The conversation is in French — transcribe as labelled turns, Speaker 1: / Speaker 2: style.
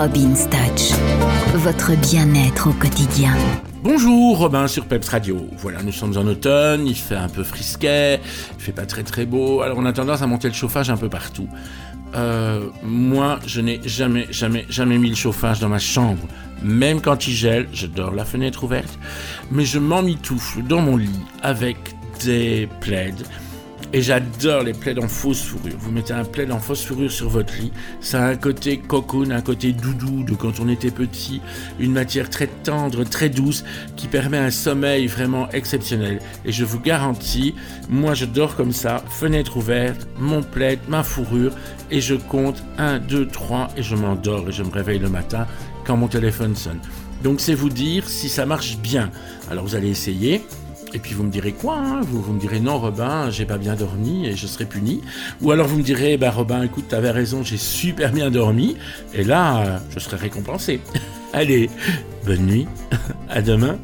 Speaker 1: Robin's Touch, votre bien-être au quotidien.
Speaker 2: Bonjour Robin sur Peps Radio. Voilà, nous sommes en automne, il fait un peu frisquet, il fait pas très très beau, alors on a tendance à monter le chauffage un peu partout. Euh, moi, je n'ai jamais, jamais, jamais mis le chauffage dans ma chambre. Même quand il gèle, je dors la fenêtre ouverte, mais je m'emmitoufle dans mon lit avec des plaids et j'adore les plaids en fausse fourrure. Vous mettez un plaid en fausse fourrure sur votre lit. Ça a un côté cocoon, un côté doudou de quand on était petit. Une matière très tendre, très douce, qui permet un sommeil vraiment exceptionnel. Et je vous garantis, moi je dors comme ça, fenêtre ouverte, mon plaid, ma fourrure, et je compte 1, 2, 3, et je m'endors et je me réveille le matin quand mon téléphone sonne. Donc c'est vous dire si ça marche bien. Alors vous allez essayer. Et puis vous me direz quoi hein vous, me direz non Robin, j'ai pas bien dormi et je serai puni. Ou alors vous me direz bah Robin, écoute, t'avais raison, j'ai super bien dormi. Et là, je serai récompensé. Allez, bonne nuit, à demain.